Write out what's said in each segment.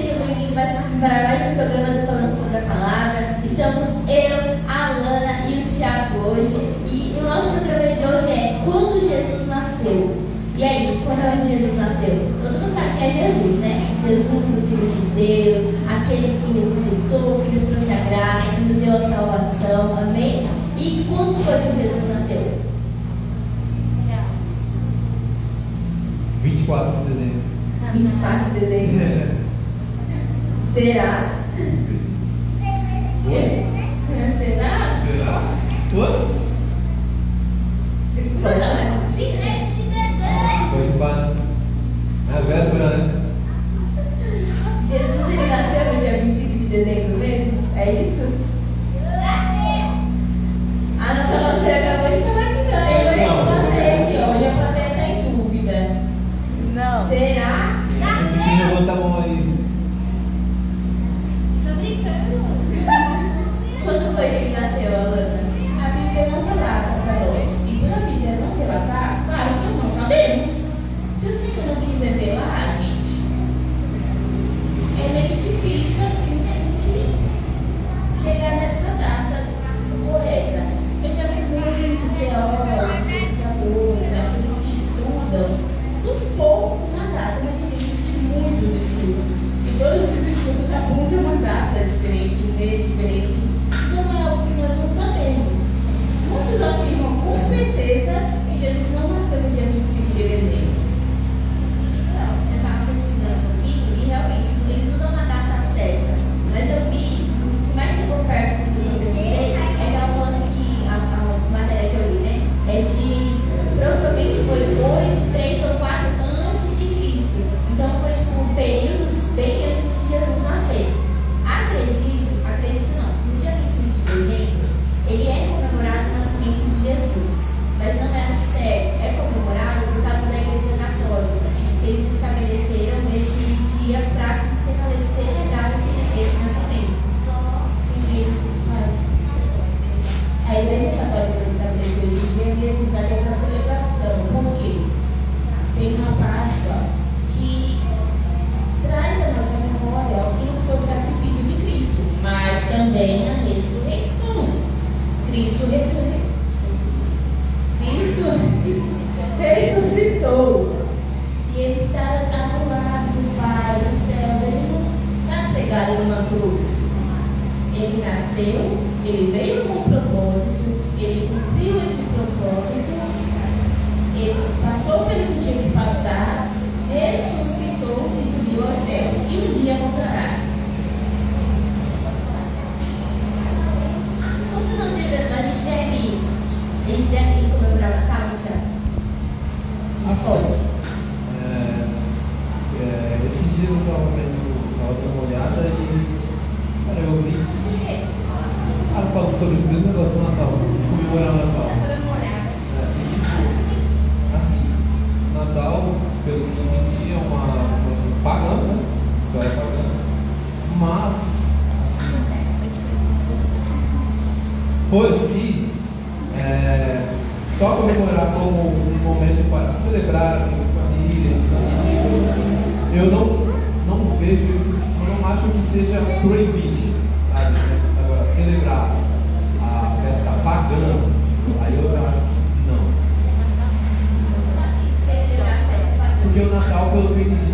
seja bem-vindo para mais um programa do Falando sobre a Palavra. Estamos eu, a Alana e o Tiago hoje. E o nosso programa de hoje é Quando Jesus Nasceu. E aí, quando é onde Jesus nasceu? Todo mundo sabe que é Jesus, né? Jesus, o Filho de Deus, aquele que ressuscitou, que nos trouxe a graça, que nos deu a salvação. Amém? E quando foi que Jesus nasceu? 24 de dezembro. 24 de dezembro. É. Verá. Oi? Verá? Verá? Oi? Desculpa, não, tá, né? Sim, né? Pode pá. É a véspera, né? Jesus, ele nasceu no dia 25 de dezembro mesmo? É isso? A nossa nossa acabou de falar que não. Eu já plantei aqui, hoje a plateia está em dúvida. Não. Será? soy Ignacio estou permitindo Aí eu acho que não. Porque o Natal, pelo que eu entendi,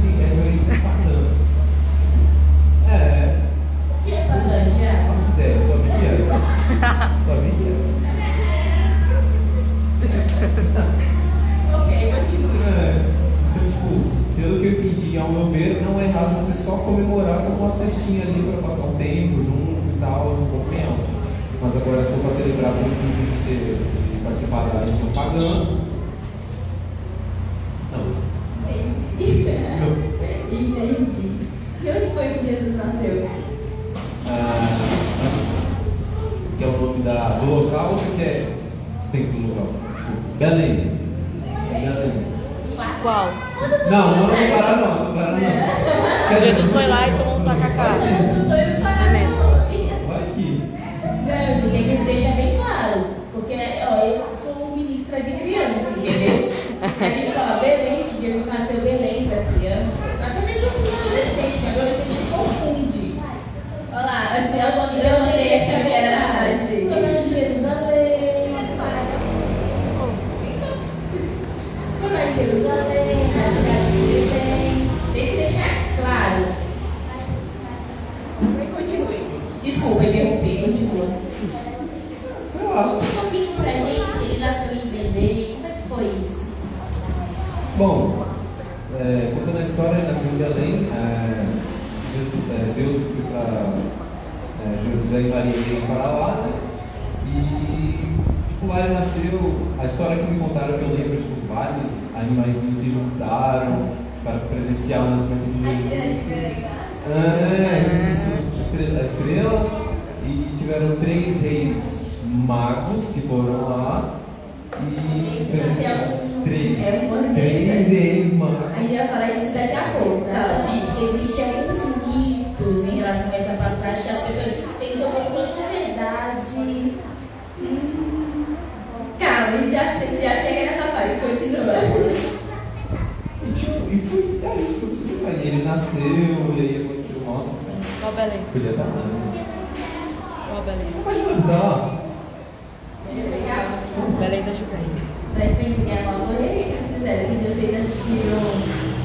E tiveram três reis magos que foram lá. E Nasceu um- três. é um três reis magos. A gente vai falar disso daqui a pouco, tá? Exatamente, que existe alguns mitos em relação a essa passagem que as pessoas suspeitam como se fosse verdade. Hum, Calma, a gente já, já chega nessa parte, continua. E, tipo, e foi, é isso, foi isso ele nasceu, e aí aconteceu, nossa, cara, Qual Belém? podia estar lá. Belém? Você tá lá. Legal? Belém da Judéia. Que é uma correria que eles fizeram. Que vocês assistiram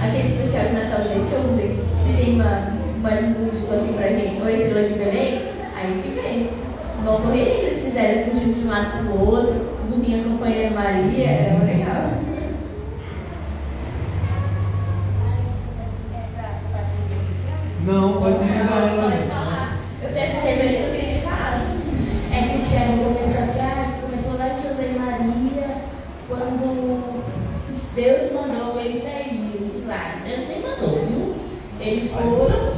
aquele especial de Natal da Chosen, que tem uma, mais música assim pra gente, ou Estrela de Belém, aí a gente vê. Uma correria que eles fizeram com um de um lado pro outro, o Guminha acompanhando Maria, é legal. Não, pode Pode não. falar. Eu perguntei pra ele que eu queria que ele falasse. É que o Tiago começou a viagem, começou lá de José e Maria, quando Deus mandou eles saírem de lá. Deus nem mandou, viu? Eles foram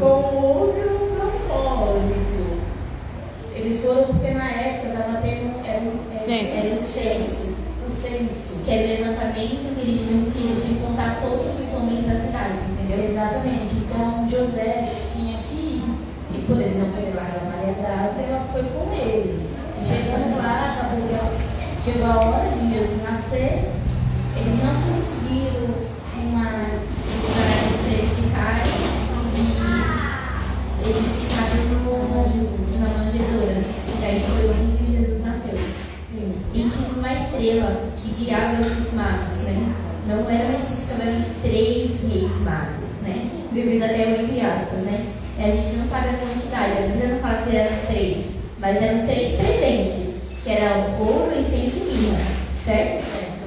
com outro propósito. Eles foram porque na época estava tendo era, um- era, Censo. Era o censo. o censo. Que era o levantamento que eles tinham que eles tinham que contar todos os homens da cidade, entendeu? Exatamente. Então José tinha que ir. E por ele não poder largar a Maria da árvore, ela foi com ele. E chegando lá, acabou que ela- chegou a hora de Jesus nascer, eles não conseguiram uma. Para eles ficarem e eles ficaram no, na manjedoura. E aí foi onde Jesus nasceu. Sim. E tinha uma estrela que guiava esses magos, né? Não eram especificamente três reis magos, Devido até o entre aspas, né? A gente não sabe a quantidade, a Bíblia não fala que eram três, mas eram três presentes, que eram ouro, incenso e mirra, certo?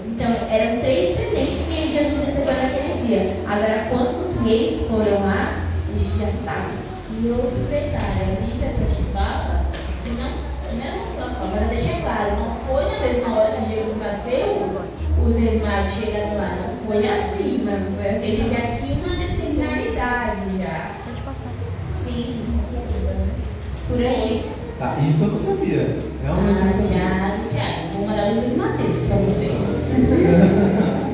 Então, eram três presentes que Jesus recebeu naquele dia. Agora, quantos reis foram lá? A gente já sabe. E outro detalhe, a Bíblia também fala que não, não é uma forma, mas deixa claro, não foi na mesma hora que Jesus nasceu, os reis magos chegaram lá, não foi assim. Não foi assim. Ele já tinha uma idade já. Pode passar. Sim. Por aí. Tá, isso eu não sabia. Realmente eu não Ah, sabia. Tiago, Tiago, vou mandar o livro de Mateus pra você.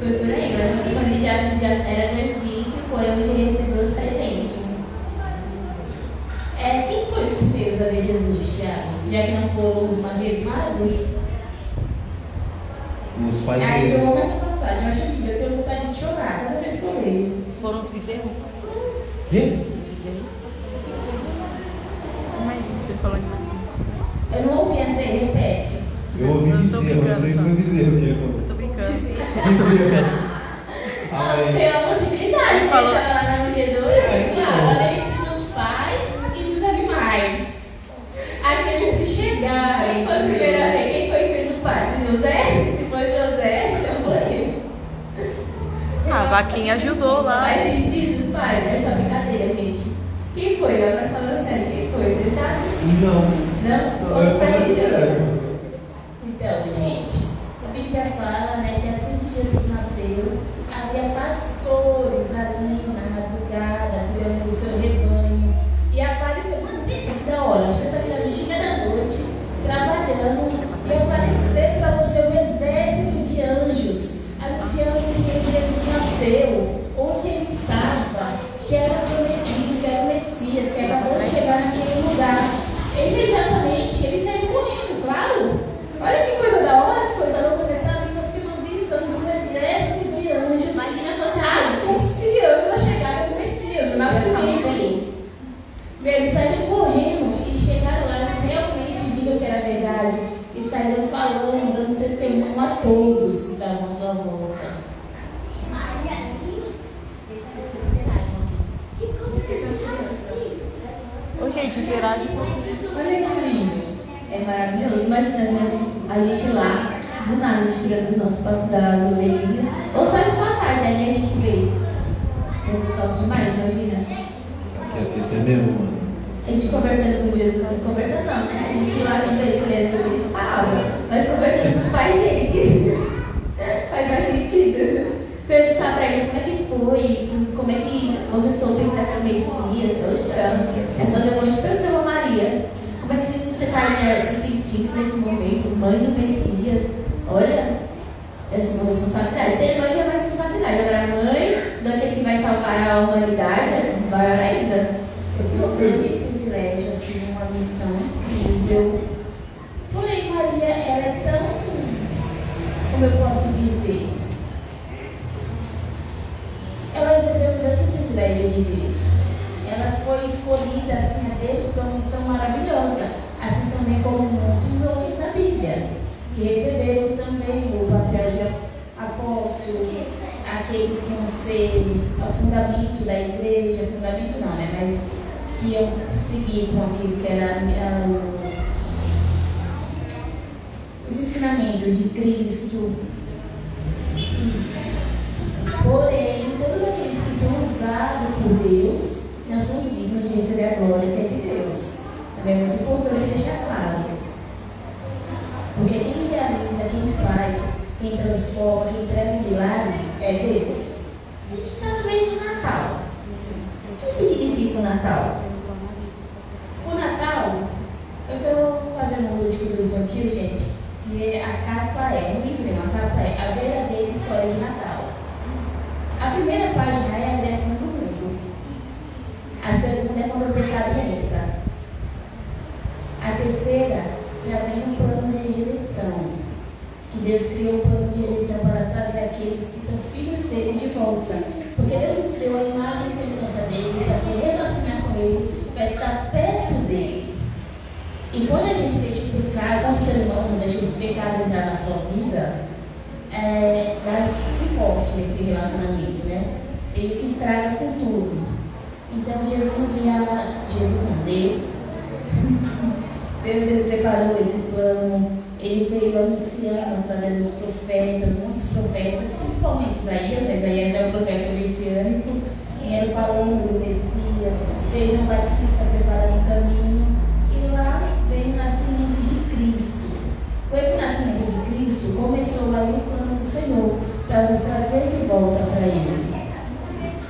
Foi por aí, mas quando ele já, já era grandinho, que foi onde ele recebeu os presentes. É, quem foi os primeiros a ver Jesus, Tiago? Já que não foram os reis magos? Os pais Aí eu dele. amo essa passagem, eu acho que eu tenho vontade de chorar cada vez que eu leio. Foram os bezerros? Quê? Os bezerros? Mas você falou animais. Eu não ouvi essa daí, repete. Eu ouvi bezerro, não brincando, sei se foi bezerro que ele falou. Eu tô brincando. Bezerro. Ah, é. Tem uma possibilidade, ele Falou. estava lá na manjedoura. É, Claro, além dos pais e dos animais. Aquele que chegar. Quem foi o primeiro rei? Quem foi que fez o parto? José? Se foi José, então foi ele. Ah, a vaquinha ajudou lá. Faz sentido, pai? É só brincadeira, gente. Quem foi? Agora falando sério, quem foi? Vocês sabem? Não. Não? Não, Conta eu pra falei gente. sério. Então, gente, a Bíblia fala né, que assim que Jesus nasceu, havia pastores ali na madrugada, cuidando do seu rebanho. E apareceu, mano, pensa que da hora, você está ali na vigília da noite, trabalhando, e apareceu para você um exército de anjos, anunciando que Jesus das ovelhinhas. Ou só de passagem, aí a gente vê. Esse top demais, imagina. Quer ter ser mesmo, mano. A gente conversando com Jesus, conversando não, né? A gente lá vendo ele tudo ele falava, mas conversando com os pais dele. Faz mais sentido. Perguntar pra eles como é que foi, como é que você soube pra que o Messias, eu chamo. É fazer um monte de pra Maria. Como é que você está né, se sentindo nesse momento? Mãe do Messias. Olha, essa é uma responsabilidade. Ser mãe já é uma responsabilidade. Agora, mãe daquele que vai salvar a humanidade é maior ainda. Eu tenho um grande privilégio, assim, uma missão incrível. Porém, Maria, ela é tão. Como eu posso dizer? Ela recebeu um grande privilégio de Deus. Ela foi escolhida, assim, a Deus para uma missão maravilhosa. Assim também como muitos outros na Bíblia. E receberam também o papel de apóstolo, aqueles que iam ser o fundamento da igreja, fundamento não, né? Mas que iam seguir com aquilo que era os ensinamentos de Cristo. Isso. Porém, todos aqueles que são usados por Deus não são dignos de receber a glória que é de Deus. Também é muito importante deixar claro. Porque quem realiza, quem faz, quem transforma, quem entrega um milagre é Deus. A gente está no mês do Natal. O que significa o Natal? O Natal, eu estou fazendo um do infantil, gente, e a capa é, um livro, a capa é A Verdadeira História de Natal. A primeira página é a criação do mundo. A segunda é quando o pecado entra. A terceira já vem um plano de redenção. Que Deus criou um plano de redenção para trazer aqueles que são filhos dele de volta. Porque Deus nos criou a imagem e semelhança dele para se relacionar com ele, para estar perto dele. E quando a gente deixa o pecado, como ser humano, deixa o pecado entrar na sua vida, é, dá um corte nesse relacionamento, né? Ele que estraga com tudo. Então Jesus já, Jesus não, Deus, Deus ele preparou esse plano, ele veio anunciando através dos profetas, muitos profetas, principalmente Isaías, né? Isaías é o profeta messiânico, ele falando do Messias, veio João Batista preparando o caminho, e lá veio o nascimento de Cristo. Com esse nascimento de Cristo, começou aí o plano do Senhor, para nos trazer de volta para Ele.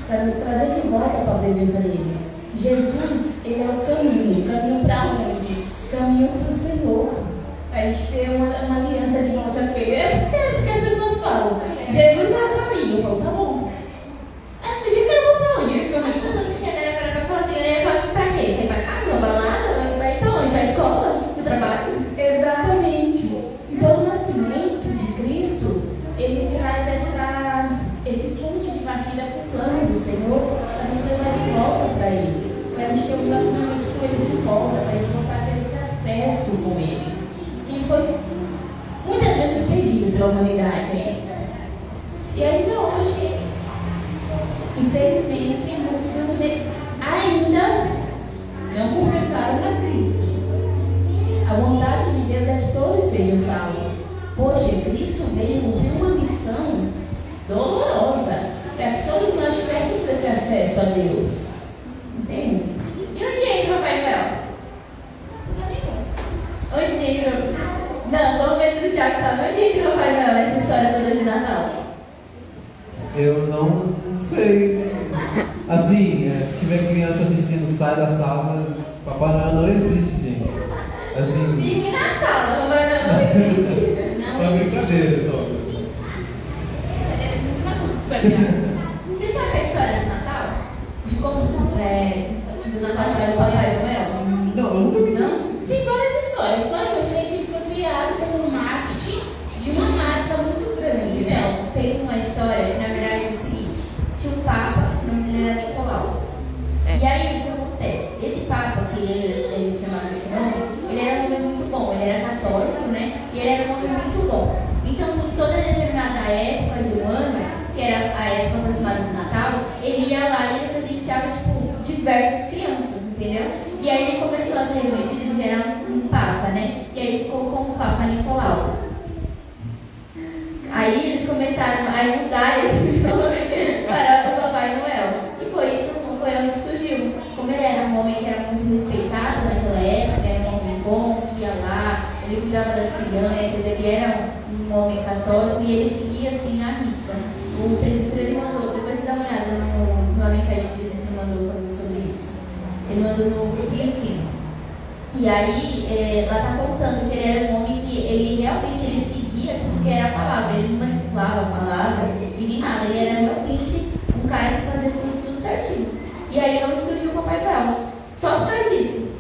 Para nos trazer de volta para presença dele. Jesus, ele é o caminho. Caminho para onde? Caminho para o Senhor. A gente ter uma, uma aliança de volta com ele. É porque as pessoas falam, Jesus é o caminho. Eu falo, tá bom. Ah, mas eu quero para onde? Eles As falam, pessoas se chegaram agora para falar assim, eu ia pra pra quê? Vai pra casa, uma balada? Vai pra onde? Pra escola? Pro trabalho? Exatamente. Então, o nascimento de Cristo, ele traz essa, esse ponto de partida com o plano do Senhor para nos levar de volta para Ele. Para a gente ter um relacionamento com Ele de volta, para a gente voltar a ter esse acesso com Ele. Que foi muitas vezes perdido pela humanidade. né? E ainda hoje, infelizmente, muitos ainda não confessaram para Cristo. A vontade de Deus é que todos sejam salvos. Poxa, Cristo veio cumprir uma missão dolorosa para que todos nós tivéssemos esse acesso a Deus. Entende? E onde entra o Papai Noel? Onde entra? Não, vamos ver se o Thiago sabe onde entra o Papai Noel nessa história toda de Natal. Eu não sei. Assim, é, se tiver criança assistindo, sai da sala, mas Papai Noel não existe, gente. Assim, Fique na sala, Papai Noel não existe. é uma brincadeira só. Você sabe a história do Natal? De como é, do Natal para o Papai Noel? Não, eu nunca vi Não? isso. Tem várias histórias. A história que eu sei que ele foi criado como um marketing de uma marca muito grande, né? Então, tem uma história que na verdade é o seguinte: tinha um Papa, o nome dele era Nicolau. É. E aí o que acontece? Esse Papa, que ele, ele chamava esse nome, ele era um homem muito bom, ele era católico, né? E ele era um homem muito bom. Então, por toda determinada época de um ano, que era a época aproximada do Natal, ele ia lá e ele presenteava, tipo, diversas crianças, entendeu? E aí ele começou a ser reconhecido que era um, Papa, né? E aí ficou como Papa Nicolau. Aí eles começaram a mudar esse nome para o Papai Noel. E foi isso foi onde surgiu. Como ele era um homem que era muito respeitado naquela época, era um homem bom, que ia lá, ele cuidava das crianças, ele era um homem católico e ele seguia assim a risca. O presbítero ele mandou, depois dá uma olhada no, numa mensagem que o presbítero mandou falando sobre isso. Ele mandou no grupo de ensino. E aí, é, ela está contando que ele era um homem que ele realmente ele seguia tudo que era a palavra, ele não manipulava a palavra e nem nada, ele era realmente um cara que fazia coisas tudo certinho. E aí onde surgiu o Papai Noel. Só por causa disso.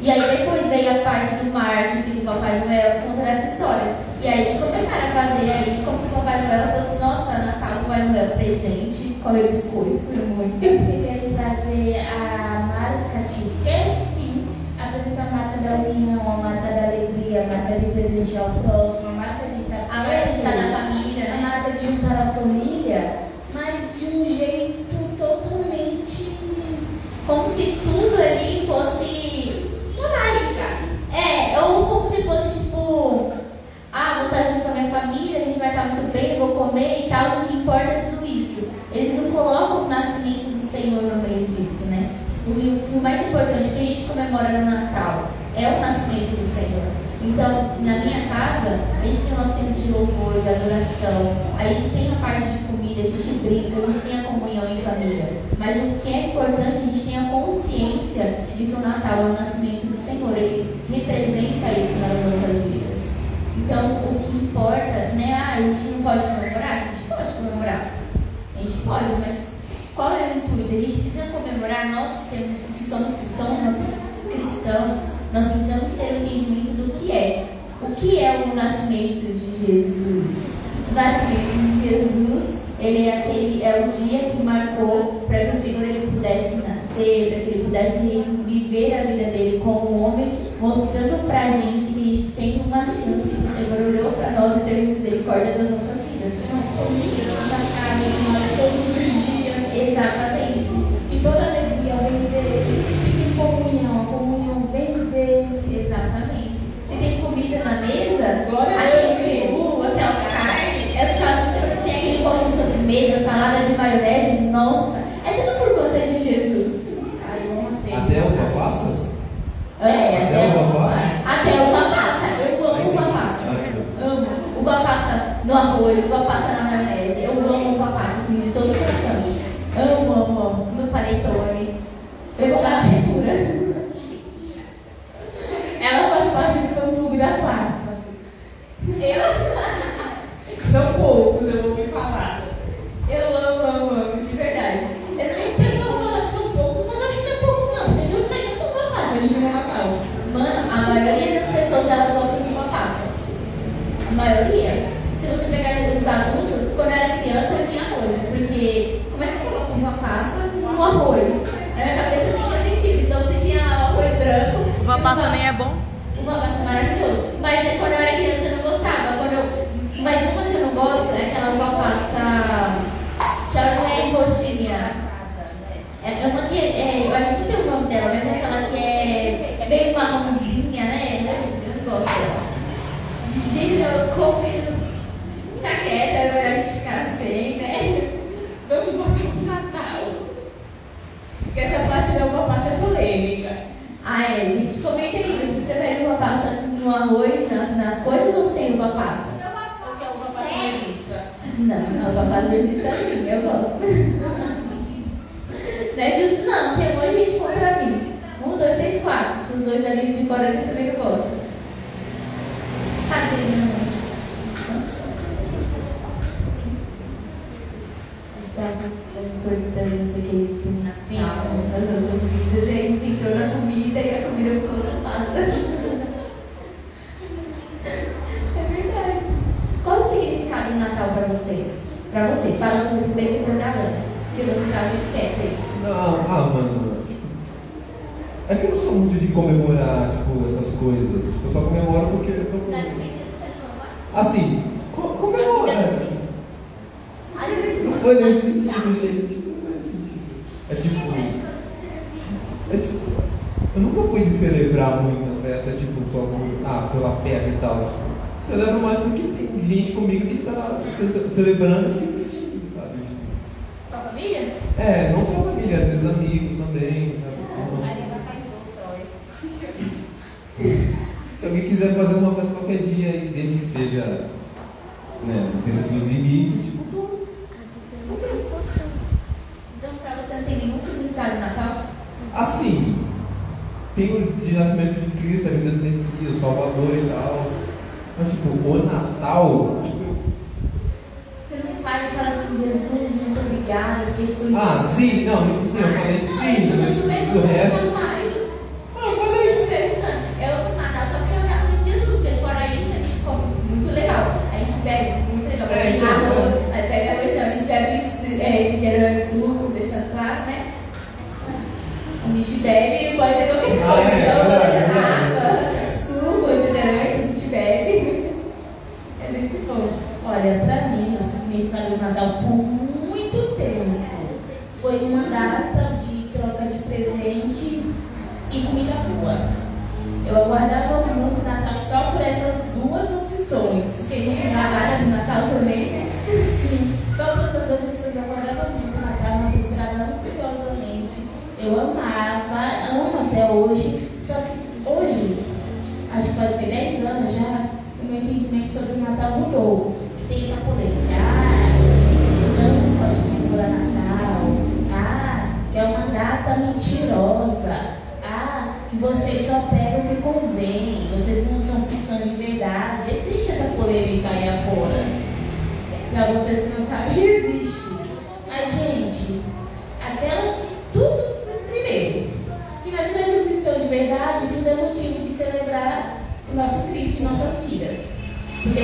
E aí depois veio a parte do marketing do Papai Noel conta dessa história. E aí eles começaram a fazer aí como se o Papai Noel fosse, nossa, Natal, Papai Noel presente, comer biscoito, foi muito. Eu queria trazer a de quero sim. Apresentar a marca da união, a marca da alegria, a marca de presentear o próximo, a marca de estar A marca de estar na família, a né? marca de juntar a família, mas de um jeito totalmente Como se tudo ali fosse uma mágica. É, ou como se fosse tipo, ah, vou estar junto com a minha família, a gente vai estar muito bem, vou comer e tal, o que importa é tudo isso. Eles não colocam o nascimento do Senhor no meio disso, né? O, o mais importante que a gente comemora no Natal é o nascimento do Senhor. Então, na minha casa, a gente tem o nosso tempo de louvor, de adoração, a gente tem a parte de comida, a gente brinca, a gente tem a comunhão em família. Mas o que é importante, a gente tem a consciência de que o Natal é o nascimento do Senhor, ele representa isso nas nossas vidas. Então, o que importa, né? Ah, a gente não pode comemorar? A gente pode comemorar. A gente pode, mas qual é o intuito? A gente precisa comemorar, nós que, temos, que somos cristãos, nós cristãos, nós precisamos ter um entendimento do que é. O que é o nascimento de Jesus? O nascimento de Jesus, ele é, aquele, é o dia que marcou para que o Senhor ele pudesse nascer, para que ele pudesse viver a vida dele como homem, mostrando para a gente que a gente tem uma chance, que o Senhor olhou para nós e teve misericórdia das nossas vidas. comida, nossa carne, nós todos os dias. Exatamente. E toda alegria vem dele. Se tem comunhão, a comunhão vem dele. Exatamente. Se tem comida na mesa, Glória a Deus, camada de maionese e passa nem é bom. Uva passa é maravilhoso. Mas quando eu era criança eu não gostava. Quando eu... Mas uma que eu não gosto é aquela uva passa que ela não é em rostinha. É, é uma que é, eu não sei o nome dela, mas é aquela que é bem marronzinha, né? Eu, eu não gosto dela. Giro, como chaqueta, eu era de ficar sem, né? Vamos voltar pro Natal. Porque essa parte da uva passa é polêmica. Ah, é, gente, comenta aí, vocês preferem uva passa no arroz, na- nas coisas ou sem uva passa? Porque a uva passa não existe. Não, a uva passa não existe assim, eu gosto. Não é justo, não, tem um monte de gente contra mim. Um, dois, três, quatro. Os dois ali de fora eles também não gostam. Cadê minha mãe? A gente tava a importância que a gente para vocês. Falamos no primeiro com da Ana. E o outro para muito tempo aí. Não, ah, mano. Tipo, é que eu não sou muito de comemorar, tipo, essas coisas. Eu só comemoro porque eu tô com. Assim, co comemora. Não foi nesse sentido, gente. Não foi nesse sentido. É tipo. É tipo. Eu nunca fui de celebrar muito na festa, tipo, só ah, pela festa e tal. Tipo, celebro mais porque tem gente comigo que está celebrando esse objetivo, sabe? Sua família? É, não só família, às vezes amigos também. Né? Então, Se alguém quiser fazer uma festa qualquer dia, desde que seja né, dentro dos limites, tipo. Então, para você não tem nenhum significado de Natal? Assim, tem o de nascimento de Cristo, a vida do Messias, o Salvador e tal. Mas, tipo, o Natal. Tipo, você não vai falar assim, Jesus, muito obrigada, Ah, sim, não, isso sim, eu falei é sim. Não, isso mesmo, do. Não, ah, eu falei isso. Eu, Natal, só que o gasto de Jesus, porque fora isso a gente come muito legal. A gente bebe muito legal, é, tem então. arroz, aí pega arroz, não, a gente bebe é, refrigerante, suco, deixando claro, né? A gente bebe e pode ser qualquer coisa. Ah, é. nossas vidas. Porque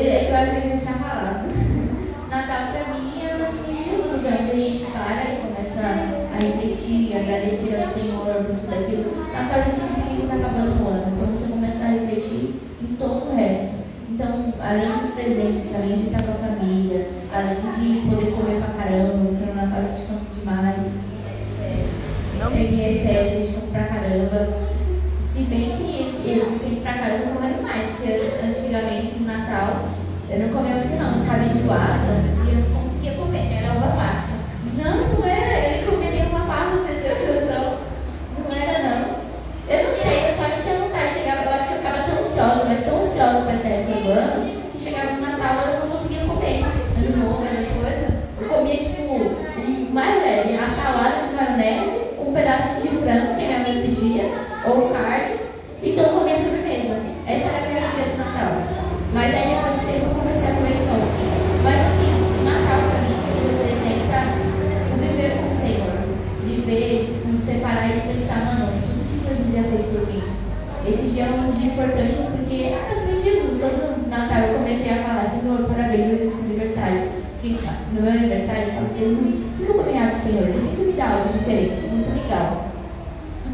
É, eu acho que ele já tinha falado. Natal para mim é o assim Jesus, é onde a gente para e começa a refletir, agradecer ao Senhor por tudo aquilo. Natal é sempre que está acabando o ano, então você começa a refletir em todo o resto. Então, além dos presentes, além de estar com a família, além de poder comer pra caramba, porque no Natal a gente come demais, em excesso. tal. Eu não comia muito não, ficava enjoada. Importante porque é o nascimento de Jesus. Todo Natal eu comecei a falar, Senhor, parabéns por esse aniversário. Porque no meu aniversário eu falo, Jesus, o que eu vou ganhar do Senhor? Ele sempre me dá algo diferente, muito legal.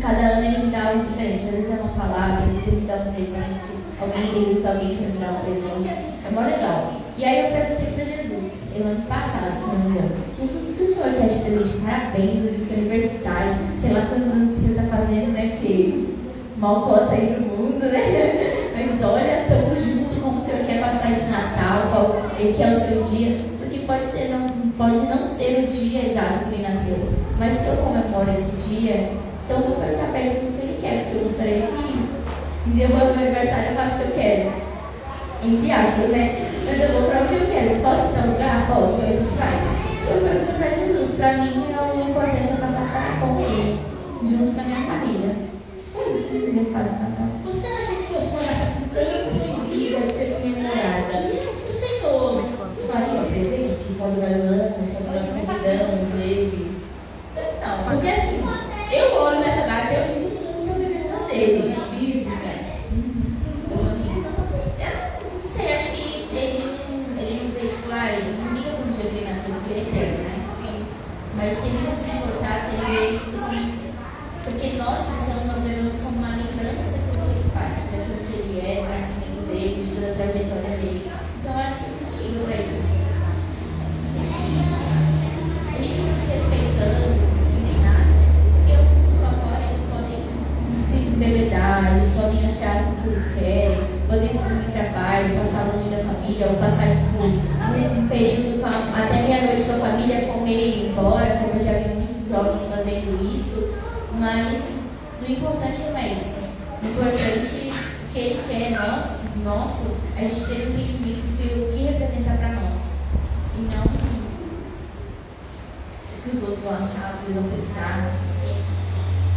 Cada ano ele me dá algo diferente. Às vezes é uma palavra, às vezes ele me dá um presente. Alguém usa alguém para me dar um presente. É mó legal. E aí eu perguntei para Jesus, no ano passado, se não me engano, Jesus, o que o senhor quer de presente? Parabéns, hoje é o seu aniversário. Sei lá quantos anos o senhor está fazendo, né? Porque mal cota aí no né? Mas olha, estamos juntos, como o senhor quer passar esse Natal, qual ele quer o seu dia. Porque pode, ser, não, pode não ser o dia exato que ele nasceu. Mas se eu comemoro esse dia, então eu vou perguntar para ele o que ele quer, porque eu gostaria que um dia eu vou ao meu aniversário e faço o que eu quero. Entre aspas, né? Mas eu vou para onde eu quero. Posso ir para lugar? Posso, a gente vai. Eu pergunto para Jesus, para mim é o importante é passar para com ele, junto com a minha família. Falar esse Natal. Você acha que sua data proibida de ser comemorada, o Senhor faria presente quando nós oramos, quando nós convidamos Ele? Não, Porque assim, eu oro nessa data eu sinto muita obrigação dele, física. Eu também. Eu não sei, acho que ele não, ele não fez, tipo, ai, não liga para um dia que ele nasceu, porque ele é eterno, né? Mas se ele não se importasse, ele vê isso como. Porque nós cristãos, nós vemos como uma lembrança daquilo que ele faz, daquilo que ele é, do nascimento dele, de toda a trajetória dele. Então acho que não liga para isso. A gente não se respeitando, nem nada. Porque o mundo afora, eles podem se embebedar, eles o que eles querem, podem dormir para paz, passar longe da família, ou passar tipo, um período com a- até meia-noite com a família, comer e ir embora, como eu já vi muitos jovens fazendo isso, mas o importante não é isso. O importante que ele quer nós, nosso, a gente ter o entendimento de o que representa para nós. E não o que os outros vão achar, o que eles vão pensar.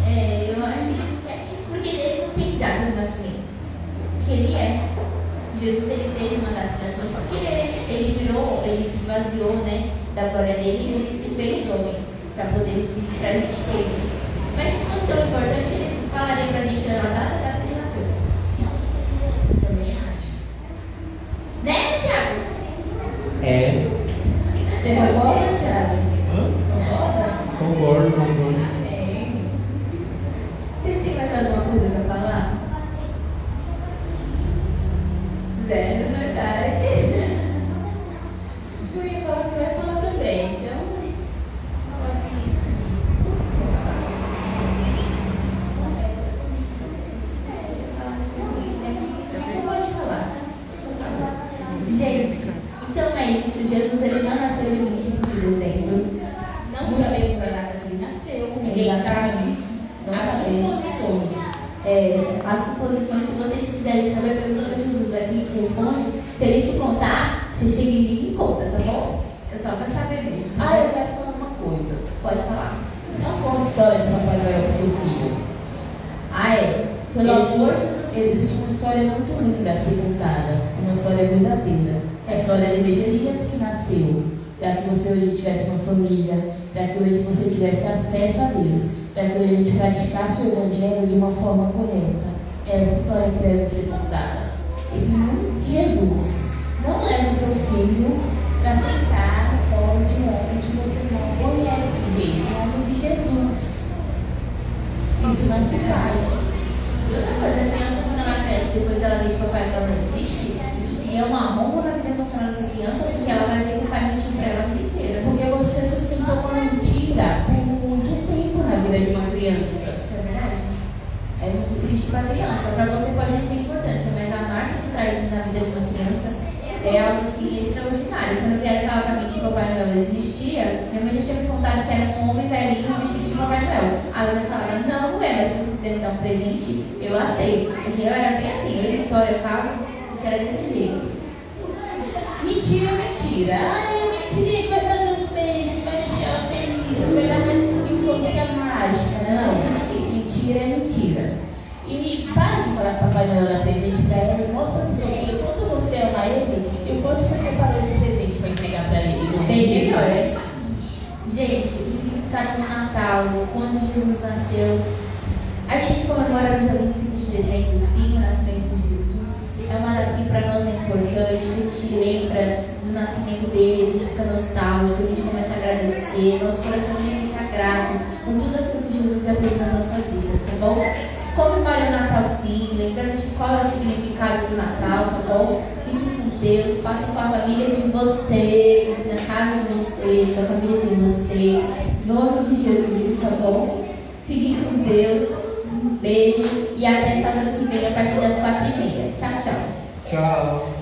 É, eu acho que porque ele não tem data de nascimento. Porque ele é. Jesus ele teve uma data de nascimento porque ele, ele virou, ele se esvaziou né, da glória dele e ele se fez homem para poder, para a gente ter isso. Mas se fosse tão importante, ele falaria para a gente a data, a data que ele nasceu. Também acho. Né, Tiago? É. Você concorda? Concorda? Concordo, concordo. Amém. Vocês têm mais alguma coisa para falar? Zero, verdade. Eu ia falar, você vai falar também, então. Você pode falar. Gente, então é isso. Jesus ele não nasceu em 25 de dezembro. Não sabemos a data que ele nasceu, ninguém sabe. Não As sabemos. suposições. É, as suposições, se vocês quiserem saber, pergunta para Jesus, a gente responde. Se ele te contar, você chega em mim e me conta, tá bom? É só para saber mesmo. Ah, eu quero falar uma coisa. Pode falar. Não conta a história do Papai Noel com seu filho. Ah, é? Pelo amor de Deus. Existe uma história muito linda a ser contada, uma história verdadeira. É a história de Messias que nasceu, para que você hoje tivesse família, para que hoje você tivesse acesso a Deus, para que hoje a gente praticasse o Evangelho de uma forma correta. É essa história que deve ser contada. Em nome de Jesus, não leve o seu filho para sentar no colo de um homem que você não conhece, gente. Em nome de Jesus. Isso não se faz. E outra coisa, a criança quando ela cresce, depois ela vê que o Papai Noel não existe, isso cria uma romba na vida emocional dessa criança, porque ela vai ver que o pai mentiu para ela a vida inteira. Porque você sustentou uma mentira por muito tempo na vida de uma criança. Isso é verdade. É muito triste para a criança. Para você pode não ter importância, mas a marca que traz na vida de uma criança é algo assim extraordinário. Quando vieram falar para mim que o Papai Noel existia, minha mãe já tinha me contado que era um homem velhinho vestido de Papai Noel. Aí eu já falava, não, não é, mas se você quiser me dar um presente, eu aceito. Porque eu era bem assim, eu e Vitória, eu ficava, isso era desse jeito. Mentira, mentira. Ah, Jesus nasceu. A gente comemora no dia 25 de dezembro, sim, o nascimento de para nós é importante, a gente lembra do nascimento dele, a gente fica nostálgico, a gente começa a agradecer, nosso coração fica grato por tudo aquilo que Jesus já fez nas nossas vidas, tá bom? Comemore o Natal sim, lembrando de qual é o significado do Natal, tá bom? Fiquem com Deus, passem com a família de vocês, na casa de vocês, com a família de vocês, em nome de Jesus, tá bom? Fiquem com Deus, um beijo e até sábado que vem a partir das quatro e meia. Tchau, tchau. Tchau.